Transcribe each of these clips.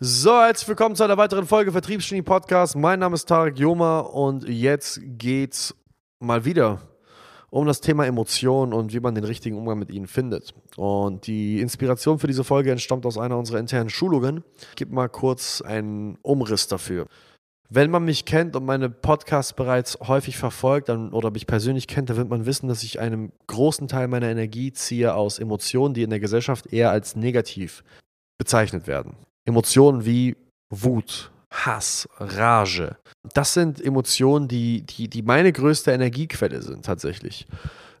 So, herzlich willkommen zu einer weiteren Folge Vertriebsgenie Podcast. Mein Name ist Tarek Joma und jetzt geht's mal wieder um das Thema Emotionen und wie man den richtigen Umgang mit ihnen findet. Und die Inspiration für diese Folge entstammt aus einer unserer internen Schulungen. Ich gebe mal kurz einen Umriss dafür. Wenn man mich kennt und meine Podcasts bereits häufig verfolgt dann, oder mich persönlich kennt, dann wird man wissen, dass ich einen großen Teil meiner Energie ziehe aus Emotionen, die in der Gesellschaft eher als negativ bezeichnet werden. Emotionen wie Wut, Hass, Rage. Das sind Emotionen, die, die, die meine größte Energiequelle sind tatsächlich.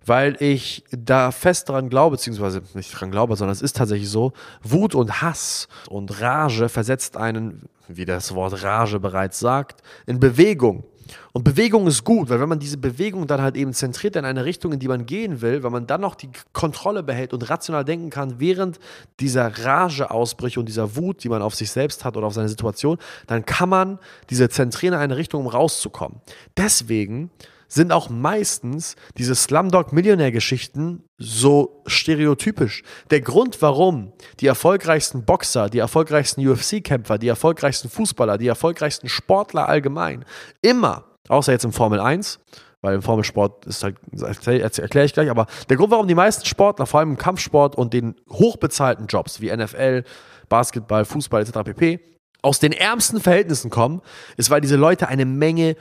Weil ich da fest daran glaube, beziehungsweise nicht daran glaube, sondern es ist tatsächlich so, Wut und Hass und Rage versetzt einen, wie das Wort Rage bereits sagt, in Bewegung. Und Bewegung ist gut, weil wenn man diese Bewegung dann halt eben zentriert in eine Richtung, in die man gehen will, wenn man dann noch die Kontrolle behält und rational denken kann, während dieser Rageausbrüche und dieser Wut, die man auf sich selbst hat oder auf seine Situation, dann kann man diese zentrieren in eine Richtung, um rauszukommen. Deswegen sind auch meistens diese Slumdog-Millionär-Geschichten so stereotypisch. Der Grund, warum die erfolgreichsten Boxer, die erfolgreichsten UFC-Kämpfer, die erfolgreichsten Fußballer, die erfolgreichsten Sportler allgemein immer, außer jetzt im Formel 1, weil im Formelsport ist halt, erkläre ich gleich, aber der Grund, warum die meisten Sportler, vor allem im Kampfsport und den hochbezahlten Jobs wie NFL, Basketball, Fußball etc. pp., aus den ärmsten Verhältnissen kommen, ist, weil diese Leute eine Menge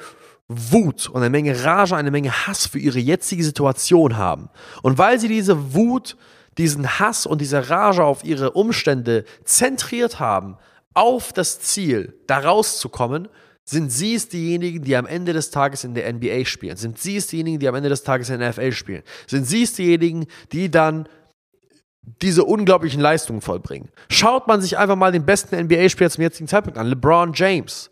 Wut und eine Menge Rage, eine Menge Hass für ihre jetzige Situation haben. Und weil sie diese Wut, diesen Hass und diese Rage auf ihre Umstände zentriert haben, auf das Ziel, da rauszukommen, sind sie es diejenigen, die am Ende des Tages in der NBA spielen? Sind sie es diejenigen, die am Ende des Tages in der NFL spielen? Sind sie es diejenigen, die dann diese unglaublichen Leistungen vollbringen? Schaut man sich einfach mal den besten NBA-Spieler zum jetzigen Zeitpunkt an, LeBron James.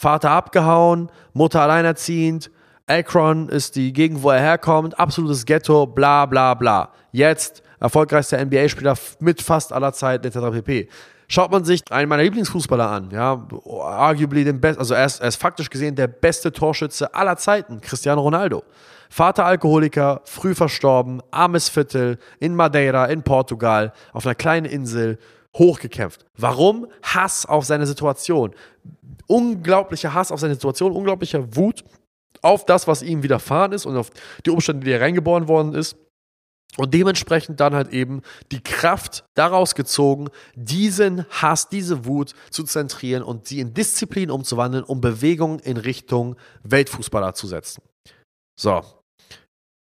Vater abgehauen, Mutter alleinerziehend, Akron ist die Gegend, wo er herkommt, absolutes Ghetto, bla bla bla. Jetzt erfolgreichster NBA-Spieler mit fast aller Zeit, etc. pp. Schaut man sich einen meiner Lieblingsfußballer an, ja, arguably den besten, also er ist, er ist faktisch gesehen der beste Torschütze aller Zeiten, Cristiano Ronaldo. Vater Alkoholiker, früh verstorben, armes Viertel, in Madeira, in Portugal, auf einer kleinen Insel, hochgekämpft. Warum? Hass auf seine Situation unglaublicher Hass auf seine Situation, unglaublicher Wut auf das, was ihm widerfahren ist und auf die Umstände, die er reingeboren worden ist. Und dementsprechend dann halt eben die Kraft daraus gezogen, diesen Hass, diese Wut zu zentrieren und sie in Disziplin umzuwandeln, um Bewegung in Richtung Weltfußballer zu setzen. So,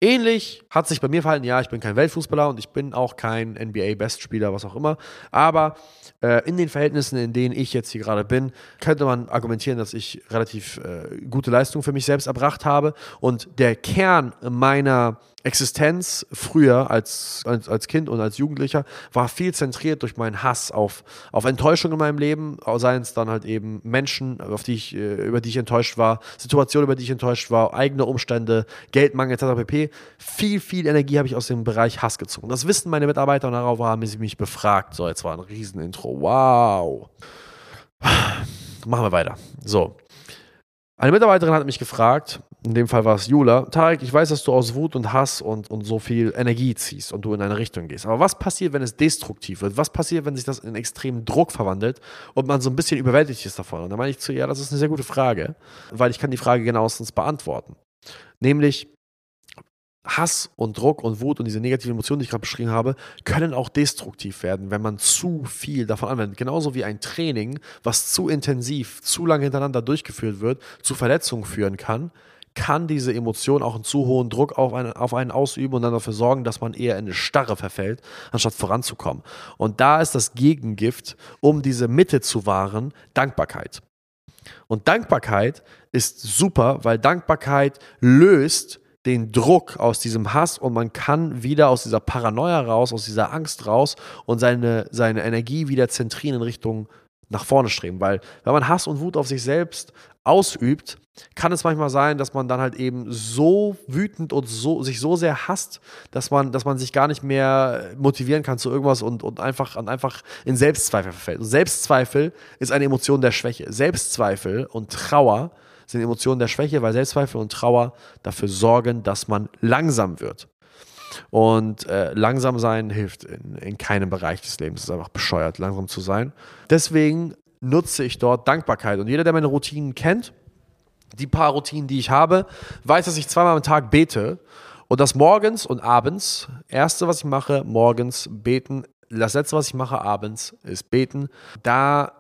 Ähnlich hat sich bei mir verhalten, ja, ich bin kein Weltfußballer und ich bin auch kein NBA-Bestspieler, was auch immer. Aber äh, in den Verhältnissen, in denen ich jetzt hier gerade bin, könnte man argumentieren, dass ich relativ äh, gute Leistung für mich selbst erbracht habe. Und der Kern meiner Existenz früher als, als, als Kind und als Jugendlicher war viel zentriert durch meinen Hass auf, auf Enttäuschung in meinem Leben, seien es dann halt eben Menschen, auf die ich, äh, über die ich enttäuscht war, Situationen, über die ich enttäuscht war, eigene Umstände, Geldmangel etc. pp. Viel, viel Energie habe ich aus dem Bereich Hass gezogen. Das wissen meine Mitarbeiter und darauf haben sie mich befragt. So, jetzt war ein Riesenintro. Wow. Machen wir weiter. So. Eine Mitarbeiterin hat mich gefragt, in dem Fall war es Jula, Tarek, ich weiß, dass du aus Wut und Hass und, und so viel Energie ziehst und du in eine Richtung gehst. Aber was passiert, wenn es destruktiv wird? Was passiert, wenn sich das in extremen Druck verwandelt und man so ein bisschen überwältigt ist davon? Und da meine ich zu, ja, das ist eine sehr gute Frage, weil ich kann die Frage genauestens beantworten. Nämlich, Hass und Druck und Wut und diese negativen Emotionen, die ich gerade beschrieben habe, können auch destruktiv werden, wenn man zu viel davon anwendet. Genauso wie ein Training, was zu intensiv, zu lange hintereinander durchgeführt wird, zu Verletzungen führen kann, kann diese Emotion auch einen zu hohen Druck auf einen, auf einen ausüben und dann dafür sorgen, dass man eher in eine Starre verfällt, anstatt voranzukommen. Und da ist das Gegengift, um diese Mitte zu wahren, Dankbarkeit. Und Dankbarkeit ist super, weil Dankbarkeit löst den Druck aus diesem Hass und man kann wieder aus dieser Paranoia raus, aus dieser Angst raus und seine, seine Energie wieder zentrieren in Richtung nach vorne streben. Weil wenn man Hass und Wut auf sich selbst ausübt, kann es manchmal sein, dass man dann halt eben so wütend und so, sich so sehr hasst, dass man, dass man sich gar nicht mehr motivieren kann zu irgendwas und, und einfach, und einfach in Selbstzweifel verfällt. Und Selbstzweifel ist eine Emotion der Schwäche. Selbstzweifel und Trauer sind Emotionen der Schwäche, weil Selbstzweifel und Trauer dafür sorgen, dass man langsam wird. Und äh, langsam sein hilft in, in keinem Bereich des Lebens. Es ist einfach bescheuert, langsam zu sein. Deswegen nutze ich dort Dankbarkeit. Und jeder, der meine Routinen kennt, die paar Routinen, die ich habe, weiß, dass ich zweimal am Tag bete und das morgens und abends. Erste, was ich mache, morgens beten. Das letzte, was ich mache abends, ist beten. Da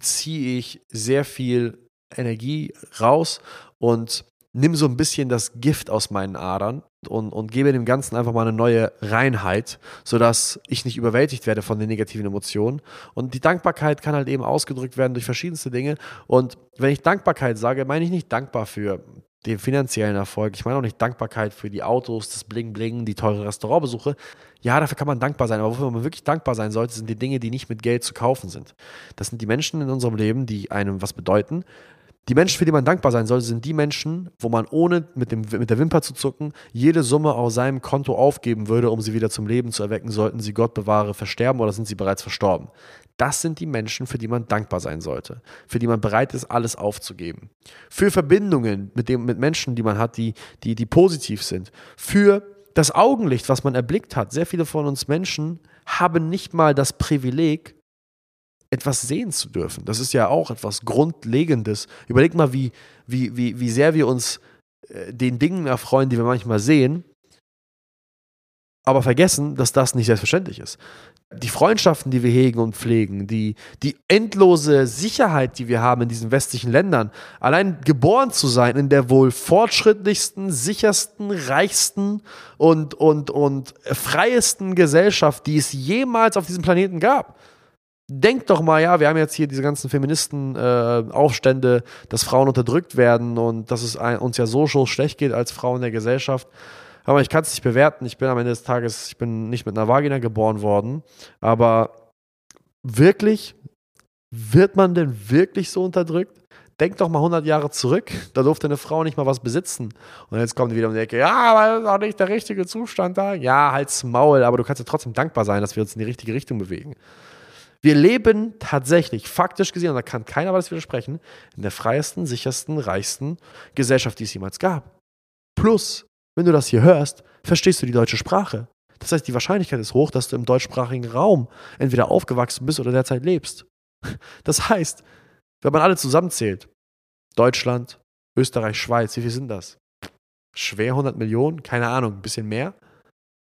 ziehe ich sehr viel Energie raus und nimm so ein bisschen das Gift aus meinen Adern und, und gebe dem Ganzen einfach mal eine neue Reinheit, sodass ich nicht überwältigt werde von den negativen Emotionen. Und die Dankbarkeit kann halt eben ausgedrückt werden durch verschiedenste Dinge. Und wenn ich Dankbarkeit sage, meine ich nicht dankbar für den finanziellen Erfolg. Ich meine auch nicht Dankbarkeit für die Autos, das Bling Bling, die teuren Restaurantbesuche. Ja, dafür kann man dankbar sein, aber wofür man wirklich dankbar sein sollte, sind die Dinge, die nicht mit Geld zu kaufen sind. Das sind die Menschen in unserem Leben, die einem was bedeuten, die Menschen, für die man dankbar sein soll, sind die Menschen, wo man ohne mit, dem, mit der Wimper zu zucken jede Summe aus seinem Konto aufgeben würde, um sie wieder zum Leben zu erwecken, sollten sie Gott bewahre versterben oder sind sie bereits verstorben. Das sind die Menschen, für die man dankbar sein sollte, für die man bereit ist, alles aufzugeben. Für Verbindungen mit, dem, mit Menschen, die man hat, die, die, die positiv sind. Für das Augenlicht, was man erblickt hat. Sehr viele von uns Menschen haben nicht mal das Privileg, etwas sehen zu dürfen. Das ist ja auch etwas Grundlegendes. Überleg mal, wie, wie, wie, wie sehr wir uns äh, den Dingen erfreuen, die wir manchmal sehen, aber vergessen, dass das nicht selbstverständlich ist. Die Freundschaften, die wir hegen und pflegen, die, die endlose Sicherheit, die wir haben in diesen westlichen Ländern, allein geboren zu sein in der wohl fortschrittlichsten, sichersten, reichsten und, und, und freiesten Gesellschaft, die es jemals auf diesem Planeten gab. Denkt doch mal, ja, wir haben jetzt hier diese ganzen Feministen-Aufstände, äh, dass Frauen unterdrückt werden und dass es ein, uns ja so schlecht geht als Frauen der Gesellschaft. Aber ich kann es nicht bewerten. Ich bin am Ende des Tages, ich bin nicht mit einer Vagina geboren worden. Aber wirklich, wird man denn wirklich so unterdrückt? Denk doch mal 100 Jahre zurück, da durfte eine Frau nicht mal was besitzen. Und jetzt kommt die wieder um die Ecke, ja, aber das ist auch nicht der richtige Zustand da. Ja, halt's Maul, aber du kannst ja trotzdem dankbar sein, dass wir uns in die richtige Richtung bewegen. Wir leben tatsächlich, faktisch gesehen, und da kann keiner was widersprechen, in der freiesten, sichersten, reichsten Gesellschaft, die es jemals gab. Plus, wenn du das hier hörst, verstehst du die deutsche Sprache. Das heißt, die Wahrscheinlichkeit ist hoch, dass du im deutschsprachigen Raum entweder aufgewachsen bist oder derzeit lebst. Das heißt, wenn man alle zusammenzählt, Deutschland, Österreich, Schweiz, wie viel sind das? Schwer 100 Millionen, keine Ahnung, ein bisschen mehr.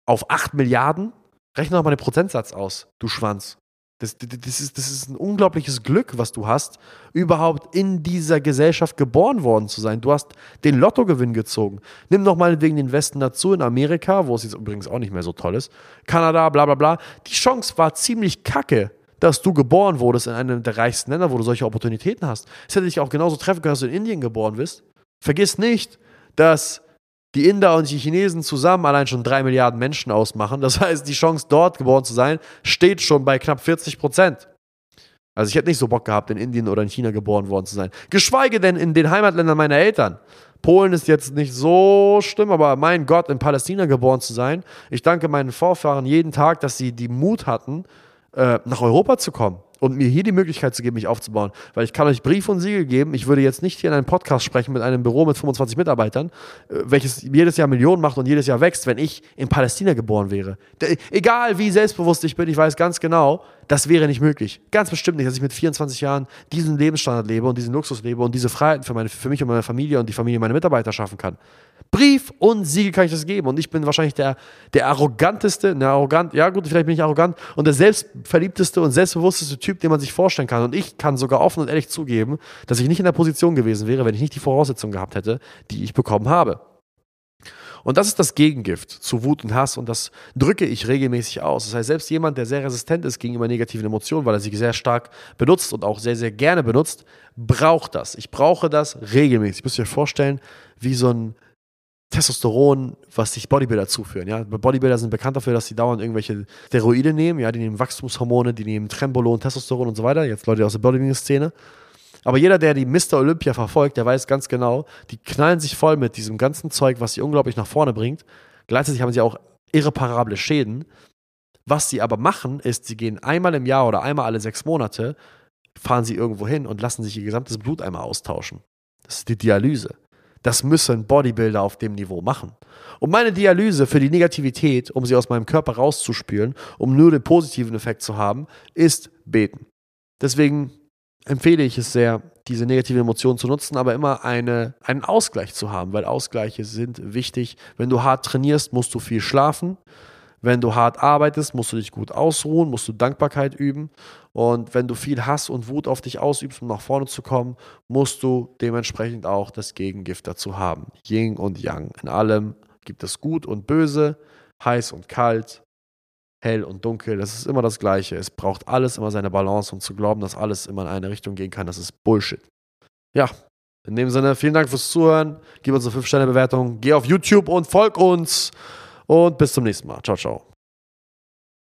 Auf 8 Milliarden? Rechne doch mal den Prozentsatz aus, du Schwanz. Das, das, ist, das ist ein unglaubliches Glück, was du hast, überhaupt in dieser Gesellschaft geboren worden zu sein. Du hast den Lottogewinn gezogen. Nimm noch mal wegen den Westen dazu, in Amerika, wo es jetzt übrigens auch nicht mehr so toll ist, Kanada, bla bla bla. Die Chance war ziemlich kacke, dass du geboren wurdest in einem der reichsten Länder, wo du solche Opportunitäten hast. Es hätte dich auch genauso treffen können, dass du in Indien geboren bist. Vergiss nicht, dass die Inder und die Chinesen zusammen allein schon drei Milliarden Menschen ausmachen. Das heißt, die Chance, dort geboren zu sein, steht schon bei knapp 40 Prozent. Also ich hätte nicht so Bock gehabt, in Indien oder in China geboren worden zu sein. Geschweige denn in den Heimatländern meiner Eltern. Polen ist jetzt nicht so schlimm, aber mein Gott, in Palästina geboren zu sein. Ich danke meinen Vorfahren jeden Tag, dass sie die Mut hatten, äh, nach Europa zu kommen und mir hier die Möglichkeit zu geben, mich aufzubauen. Weil ich kann euch Brief und Siegel geben. Ich würde jetzt nicht hier in einem Podcast sprechen mit einem Büro mit 25 Mitarbeitern, äh, welches jedes Jahr Millionen macht und jedes Jahr wächst, wenn ich in Palästina geboren wäre. Egal wie selbstbewusst ich bin, ich weiß ganz genau, das wäre nicht möglich. Ganz bestimmt nicht, dass ich mit 24 Jahren diesen Lebensstandard lebe und diesen Luxus lebe und diese Freiheiten für, meine, für mich und meine Familie und die Familie meiner Mitarbeiter schaffen kann. Brief und Siegel kann ich das geben. Und ich bin wahrscheinlich der, der arroganteste, ne, arrogant, ja gut, vielleicht bin ich arrogant und der selbstverliebteste und selbstbewussteste Typ, den man sich vorstellen kann. Und ich kann sogar offen und ehrlich zugeben, dass ich nicht in der Position gewesen wäre, wenn ich nicht die Voraussetzungen gehabt hätte, die ich bekommen habe. Und das ist das Gegengift zu Wut und Hass und das drücke ich regelmäßig aus. Das heißt, selbst jemand, der sehr resistent ist gegenüber negativen Emotionen, weil er sie sehr stark benutzt und auch sehr, sehr gerne benutzt, braucht das. Ich brauche das regelmäßig. Ich muss mir vorstellen, wie so ein Testosteron, was sich Bodybuilder zuführen. Ja? Bodybuilder sind bekannt dafür, dass sie dauernd irgendwelche Steroide nehmen. Ja? Die nehmen Wachstumshormone, die nehmen Trembolon, Testosteron und so weiter. Jetzt Leute aus der Bodybuilding-Szene. Aber jeder, der die Mr. Olympia verfolgt, der weiß ganz genau, die knallen sich voll mit diesem ganzen Zeug, was sie unglaublich nach vorne bringt. Gleichzeitig haben sie auch irreparable Schäden. Was sie aber machen, ist, sie gehen einmal im Jahr oder einmal alle sechs Monate, fahren sie irgendwo hin und lassen sich ihr gesamtes Blut einmal austauschen. Das ist die Dialyse. Das müssen Bodybuilder auf dem Niveau machen. Und meine Dialyse für die Negativität, um sie aus meinem Körper rauszuspülen, um nur den positiven Effekt zu haben, ist beten. Deswegen empfehle ich es sehr, diese negativen Emotionen zu nutzen, aber immer eine, einen Ausgleich zu haben, weil Ausgleiche sind wichtig. Wenn du hart trainierst, musst du viel schlafen. Wenn du hart arbeitest, musst du dich gut ausruhen, musst du Dankbarkeit üben. Und wenn du viel Hass und Wut auf dich ausübst, um nach vorne zu kommen, musst du dementsprechend auch das Gegengift dazu haben. Yin und Yang. In allem gibt es Gut und Böse, heiß und kalt, hell und dunkel. Das ist immer das Gleiche. Es braucht alles immer seine Balance und zu glauben, dass alles immer in eine Richtung gehen kann, das ist Bullshit. Ja, in dem Sinne, vielen Dank fürs Zuhören. Gib uns eine 5-Sterne-Bewertung. Geh auf YouTube und folg uns. Und bis zum nächsten Mal. Ciao, ciao.